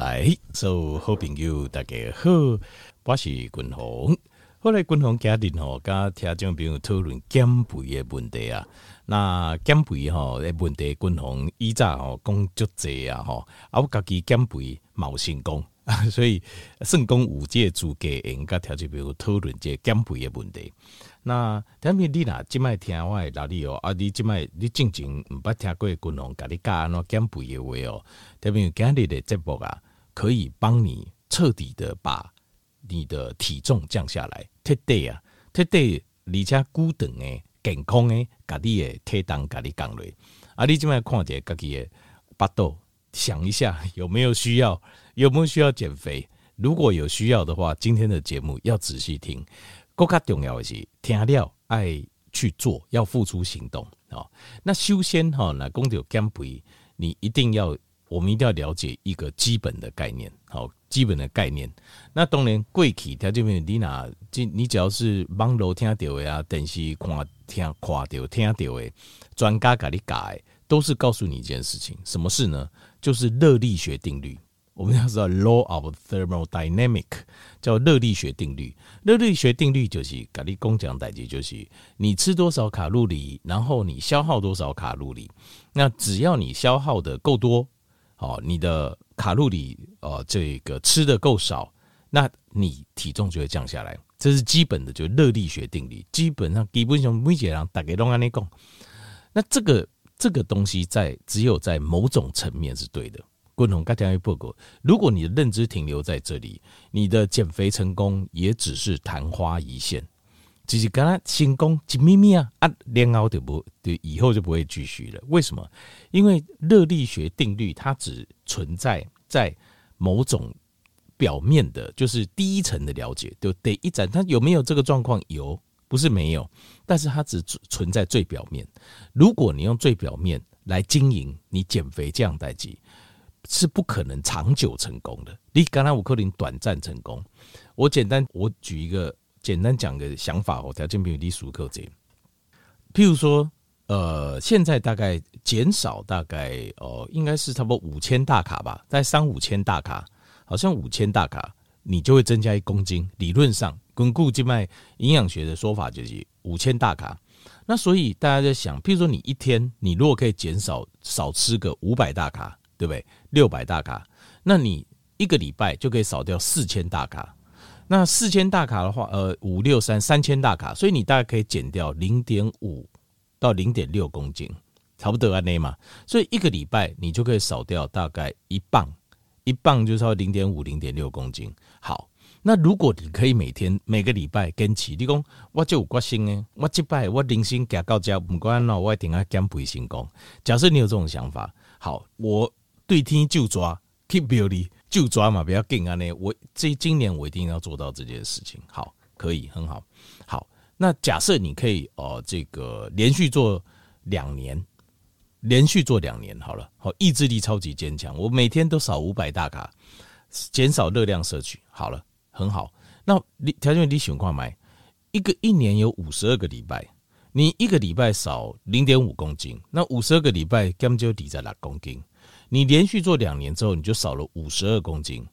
来，所有好朋友大家好，我是君鸿。后来君鸿家庭吼，甲听众朋友讨论减肥的问题啊。那减肥吼的问题，君鸿以前吼讲足济啊吼，啊我家己减肥冇成功，所以成功五届主给人家听众朋友讨论这减肥的问题。那特别你呐，即摆听我的哪里哦？啊，你即摆你正经毋捌听过君鸿甲你教安怎减肥的话哦？特别今日的节目啊。可以帮你彻底的把你的体重降下来，彻底啊，彻底而且高等诶健康诶，家己诶体重家己降落。啊，你今麦看者家己诶巴肚，想一下有没有需要，有没有需要减肥？如果有需要的话，今天的节目要仔细听。更加重要的是，听了爱去做，要付出行动啊。那修仙哈，那讲到减肥，你一定要。我们一定要了解一个基本的概念，好，基本的概念。那当然，贵体条这边你哪，你只要是网络听到的啊，电视看听看到听到的，专家给你改，都是告诉你一件事情，什么事呢？就是热力学定律。我们要知道 law of thermodynamic，叫热力学定律。热力学定律就是给你工讲代志，就是你吃多少卡路里，然后你消耗多少卡路里。那只要你消耗的够多。哦，你的卡路里哦，这个吃的够少，那你体重就会降下来。这是基本的，就热力学定律。基本上基本上每个人大概都按呢讲。那这个这个东西在只有在某种层面是对的。共同大家报告，如果你的认知停留在这里，你的减肥成功也只是昙花一现。就是跟他成功一咪咪啊啊，然后就不，就以后就不会继续了。为什么？因为热力学定律它只存在在某种表面的，就是第一层的了解，就第一层它有没有这个状况？有，不是没有，但是它只存在最表面。如果你用最表面来经营你减肥这样代志，是不可能长久成功的。你刚才五克林短暂成功，我简单我举一个。简单讲个想法哦，条件比例熟扣这，譬如说，呃，现在大概减少大概哦，应该是差不多五千大卡吧，在三五千大卡，好像五千大卡，你就会增加一公斤。理论上，根据静脉营养学的说法，就是五千大卡。那所以大家在想，譬如说，你一天你如果可以减少少吃个五百大卡，对不对？六百大卡，那你一个礼拜就可以少掉四千大卡。那四千大卡的话，呃，五六三三千大卡，所以你大概可以减掉零点五到零点六公斤，差不多啊，那嘛。所以一个礼拜你就可以少掉大概一磅，一磅就是说零点五零点六公斤。好，那如果你可以每天每个礼拜坚持，你讲我就有决心诶，我这摆我零星加高加，不管喏，我一定要减肥成功。假设你有这种想法，好，我对天就抓，keep building。就抓嘛，不要紧啊！呢，我这今年我一定要做到这件事情。好，可以，很好。好，那假设你可以哦、这个连续做两年，连续做两年好了。好，意志力超级坚强。我每天都少五百大卡，减少热量摄取。好了，很好。那你条件你喜欢买一个一年有五十二个礼拜，你一个礼拜少零点五公斤，那五十二个礼拜根本就抵在六公斤。你连续做两年之后，你就少了五十二公斤。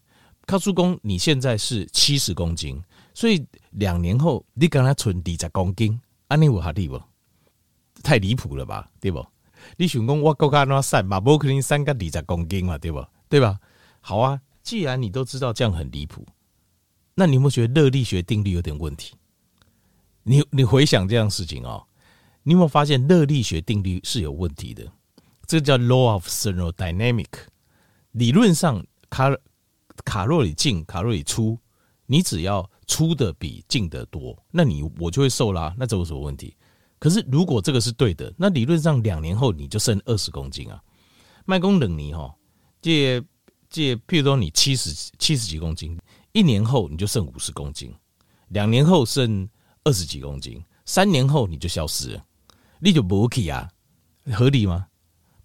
靠叔公，你现在是七十公斤，所以两年后你跟他存二十公斤，安尼有合理不？太离谱了吧，对不？你想讲我够卡那瘦嘛？不可能瘦个二十公斤嘛，对不？对吧？好啊，既然你都知道这样很离谱，那你有没有觉得热力学定律有点问题？你你回想这样事情哦，你有没有发现热力学定律是有问题的？这叫 law of thermodynamic。理论上，卡卡路里进，卡路里出，你只要出的比进的多，那你我就会瘦啦。那这有什么问题？可是如果这个是对的，那理论上两年后你就剩二十公斤啊。麦公冷尼哈，借借，譬如说你七十七十几公斤，一年后你就剩五十公斤，两年后剩二十几公斤，三年后你就消失了，你就不 OK 啊？合理吗？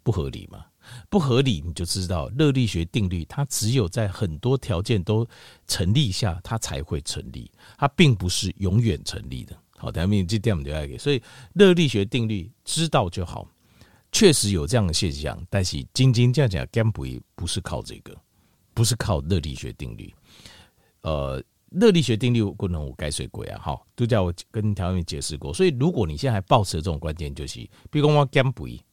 不合理嘛？不合理，你就知道热力学定律，它只有在很多条件都成立下，它才会成立，它并不是永远成立的。好，等下面这点我们就要给。所以热力学定律知道就好，确实有这样的现象，但是斤斤这样讲减肥不是靠这个，不是靠热力学定律。呃，热力学定律不能我改谁鬼啊，好，都叫我跟调员解释过。所以如果你现在还抱持这种观点，就是，比如说我减肥，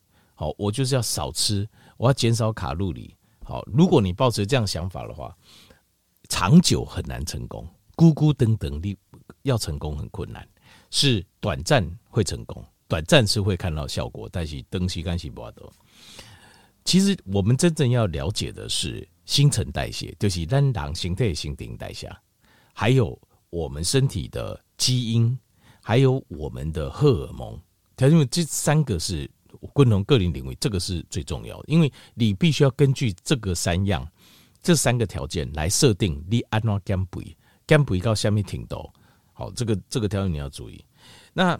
好，我就是要少吃，我要减少卡路里。好，如果你抱持这样想法的话，长久很难成功，咕咕噔噔，你要成功很困难，是短暂会成功，短暂是会看到效果，但是东西干系不多。其实我们真正要了解的是新陈代谢，就是单糖形态、新陈代谢，还有我们身体的基因，还有我们的荷尔蒙。因为这三个是共同个人领域，这个是最重要的，因为你必须要根据这个三样。这三个条件来设定你安怎减肥，减肥到下面挺多。好，这个这个条件你要注意。那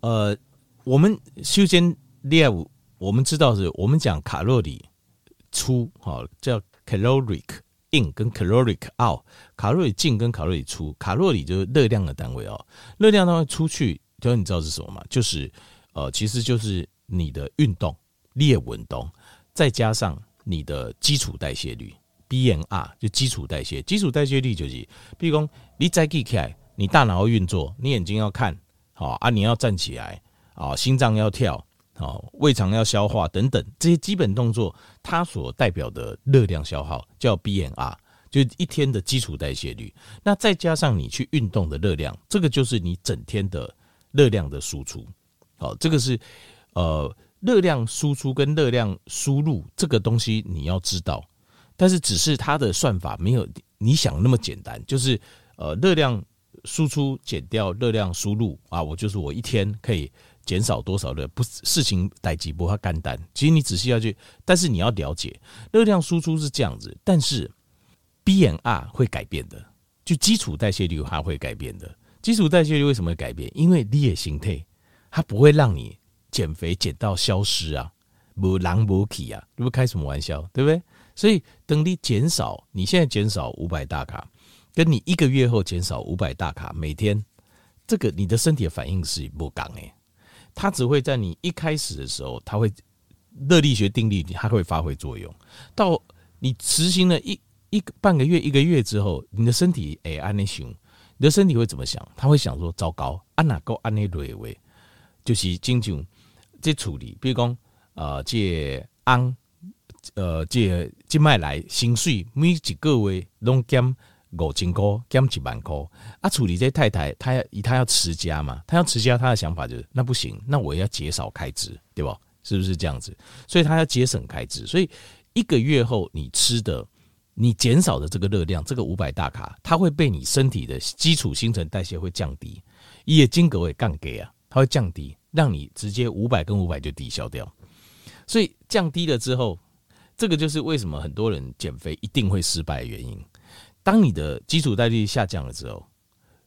呃，我们首先练，我们知道是我们讲卡路里出，好叫 caloric in 跟 caloric out，卡路里进跟卡路里出，卡路里就是热量的单位哦。热量单位出去，条你知道是什么吗？就是呃，其实就是你的运动练运动，再加上你的基础代谢率。BMR 就基础代谢，基础代谢率就是，比如讲你再记起来，你大脑要运作，你眼睛要看，好啊，你要站起来，啊，心脏要跳，好，胃肠要消化等等这些基本动作，它所代表的热量消耗叫 BMR，就一天的基础代谢率。那再加上你去运动的热量，这个就是你整天的热量的输出。好，这个是呃热量输出跟热量输入这个东西你要知道。但是只是它的算法没有你想那么简单，就是呃热量输出减掉热量输入啊，我就是我一天可以减少多少的，不事情代志不会简单。其实你仔细要去，但是你要了解热量输出是这样子，但是 BMR 会改变的，就基础代谢率它会改变的。基础代谢率为什么会改变？因为你的形态它不会让你减肥减到消失啊，无人无去啊，你不开什么玩笑，对不对？所以，等你减少，你现在减少五百大卡，跟你一个月后减少五百大卡，每天，这个你的身体的反应是不刚诶，它只会在你一开始的时候，它会热力学定律，它会发挥作用。到你实行了一一个半个月、一个月之后，你的身体诶安内熊，你的身体会怎么想？他会想说：糟糕，安哪够安内瑞维，就是经常这处理，比如讲呃，这安。呃，这这卖来薪水每一个月拢减五千块，减一万块。啊，处理这太太，她要她要持家嘛，她要持家，她的想法就是那不行，那我要减少开支，对吧？是不是这样子？所以她要节省开支。所以一个月后，你吃的，你减少的这个热量，这个五百大卡，它会被你身体的基础新陈代谢会降低，也金格会降低啊，它会降低，让你直接五百跟五百就抵消掉。所以降低了之后。这个就是为什么很多人减肥一定会失败的原因。当你的基础代谢下降了之后，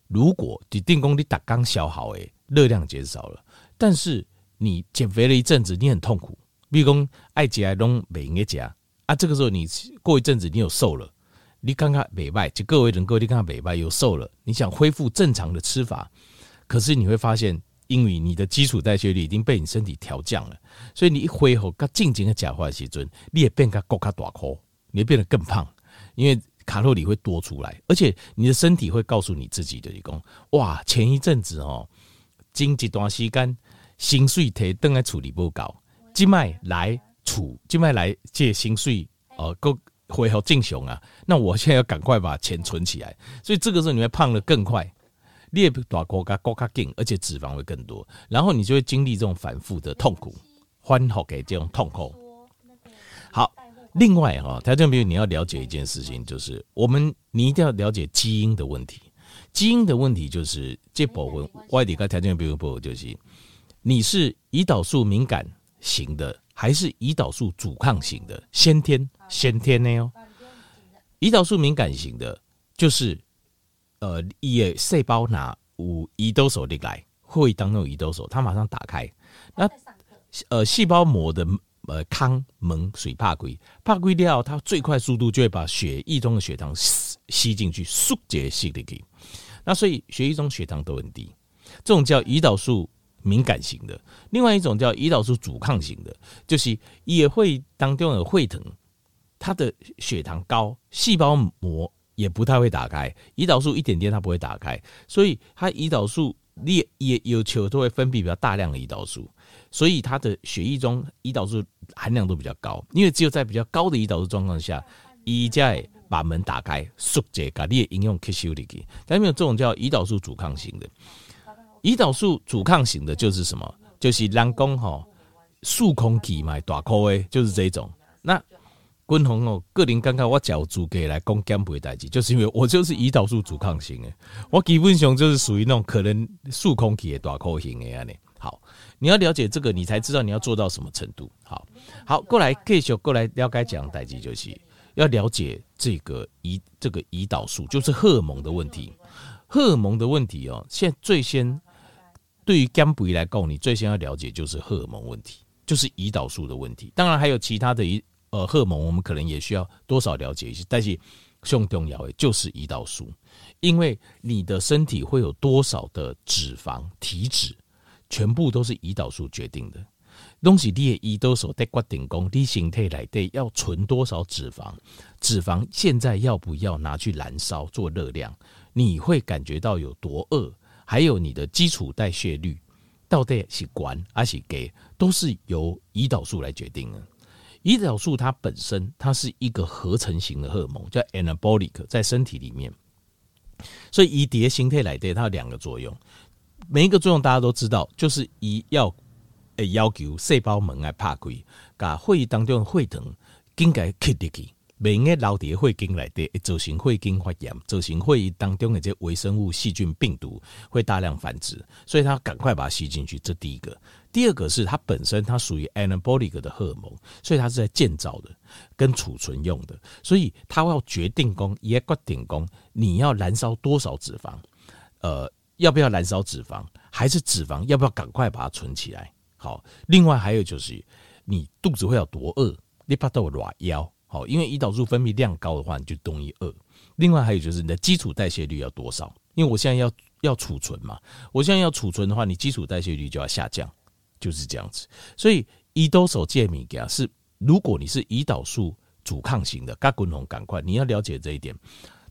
如果你定功率打刚消耗诶，热量减少了，但是你减肥了一阵子，你很痛苦，比如讲爱吃爱拢没应该吃啊。这个时候你过一阵子你有瘦了，你看看美白，就各位人各位你看看美白有瘦了，你想恢复正常的吃法，可是你会发现。因为你的基础代谢率已经被你身体调降了，所以你一恢复，它静静的假化时阵，你也变个高卡大颗，你会变得更胖，因为卡路里会多出来，而且你的身体会告诉你自己的，你讲哇，前一阵子哦，经一段时间薪水提登来处理不高，今麦来处，今麦来借薪水哦，够恢复正常啊，那我现在要赶快把钱存起来，所以这个时候你会胖得更快。裂大骨架骨架紧，而且脂肪会更多，然后你就会经历这种反复的痛苦，欢乐给这种痛苦。好，另外哈，条件比如你要了解一件事情，就是我们你一定要了解基因的问题。基因的问题就是这部分外地个条件比如不就是你是胰岛素敏感型的，还是胰岛素阻抗型的？先天先天的哦，胰岛素敏感型的，就是。呃，伊的细胞拿有胰岛素的来，会当中有胰岛素，它马上打开。那呃，细胞膜的呃康门水怕鬼，怕鬼掉，它最快速度就会把血液中的血糖吸吸进去，速解吸进去。那所以血液中血糖都很低，这种叫胰岛素敏感型的。另外一种叫胰岛素阻抗型的，就是也会当中有会疼，它的血糖高，细胞膜也不太会打开，胰岛素一点点它不会打开，所以它胰岛素也也有球都会分泌比较大量的胰岛素，所以它的血液中胰岛素含量都比较高，因为只有在比较高的胰岛素状况下，胰再把门打开，缩解把你的应用吸收进去。但没有这种叫胰岛素阻抗型的，胰岛素阻抗型的就是什么？就是人工吼数空气嘛，大颗的，就是这种。那均衡哦，个人刚刚我找主给来讲减肥代志，就是因为我就是胰岛素阻抗型的，我基本上就是属于那种可能数空气的大颗型的样的。好，你要了解这个，你才知道你要做到什么程度。好，好，过来继续过来了解讲代志，就是要了解这个胰这个胰岛素，就是荷尔蒙的问题。荷尔蒙的问题哦，现在最先对于减肥来讲，你最先要了解就是荷尔蒙问题，就是胰岛素的问题。当然还有其他的胰。呃，荷尔蒙我们可能也需要多少了解一些，但是最重要的就是胰岛素，因为你的身体会有多少的脂肪、体脂，全部都是胰岛素决定的。东西你的胰岛素在决定讲你身体里的要存多少脂肪，脂肪现在要不要拿去燃烧做热量，你会感觉到有多饿，还有你的基础代谢率到底是管还是给，都是由胰岛素来决定的。胰岛素它本身它是一个合成型的荷尔蒙，叫 anabolic，在身体里面，所以胰蝶形态来对它有两个作用，每一个作用大家都知道，就是一要诶要求细胞门来拍开，把血液当中的血糖应该吸进去。每个老蝶会经来的，造成会经发炎，造成会议当中的这微生物、细菌、病毒会大量繁殖，所以它赶快把它吸进去。这第一个，第二个是它本身它属于 anabolic 的荷尔蒙，所以它是在建造的，跟储存用的，所以它要决定功，也决定功，你要燃烧多少脂肪，呃，要不要燃烧脂肪，还是脂肪要不要赶快把它存起来？好，另外还有就是你肚子会有多饿，你怕到软腰。好，因为胰岛素分泌量高的话，你就容易饿。另外还有就是你的基础代谢率要多少？因为我现在要要储存嘛，我现在要储存的话，你基础代谢率就要下降，就是这样子。所以胰岛素这物件是，如果你是胰岛素阻抗型的，嘎滚红赶快，你要了解这一点。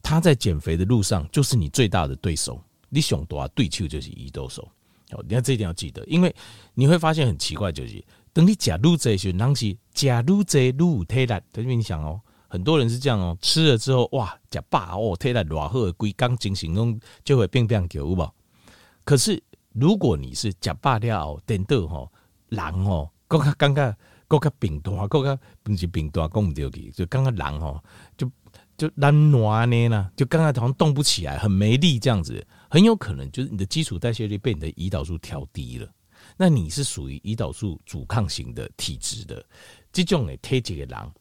他在减肥的路上就是你最大的对手，你想多啊，对手就是胰岛素。好，你看这一点要记得，因为你会发现很奇怪，就是。等你吃愈多时，当时吃愈多愈有体力。等于你想哦，很多人是这样哦，吃了之后哇，吃饱哦，体力偌好，规工精神拢就会变变球，有无？可是如果你是吃饱了，等到吼人哦，更加感觉更加病大，更加不是病大，讲唔对去，就刚刚人哦，就就懒惰呢啦，就刚刚好像动不起来，很没力这样子，很有可能就是你的基础代谢率被你的胰岛素调低了。那你是属于胰岛素阻抗型的体质的，这种呢，体质的人，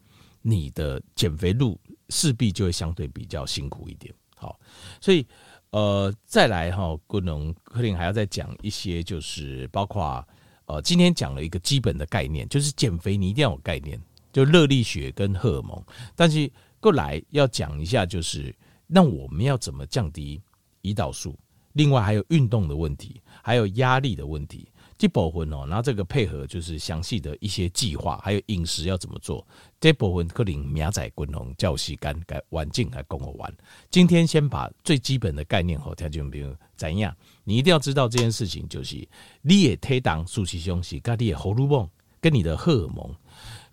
你的减肥路势必就会相对比较辛苦一点。好，所以呃，再来哈，可能柯林还要再讲一些，就是包括呃，今天讲了一个基本的概念，就是减肥你一定要有概念，就热力学跟荷尔蒙。但是过来要讲一下，就是那我们要怎么降低胰岛素？另外还有运动的问题，还有压力的问题。这部分哦，然后这个配合就是详细的一些计划，还有饮食要怎么做。这部分可能明仔滚红叫时间该完整来跟我玩。今天先把最基本的概念和条件，比如怎样，你一定要知道这件事情，就是你也推档舒淇兄是跟你的荷尔蒙、跟你的荷尔蒙、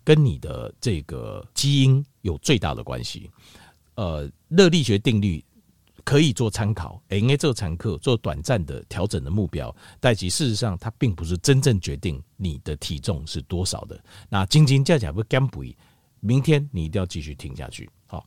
跟你的这个基因有最大的关系。呃，热力学定律。可以做参考，应该做参考，做短暂的调整的目标，但其事实上它并不是真正决定你的体重是多少的。那斤斤计较不减肥，明天你一定要继续听下去，好。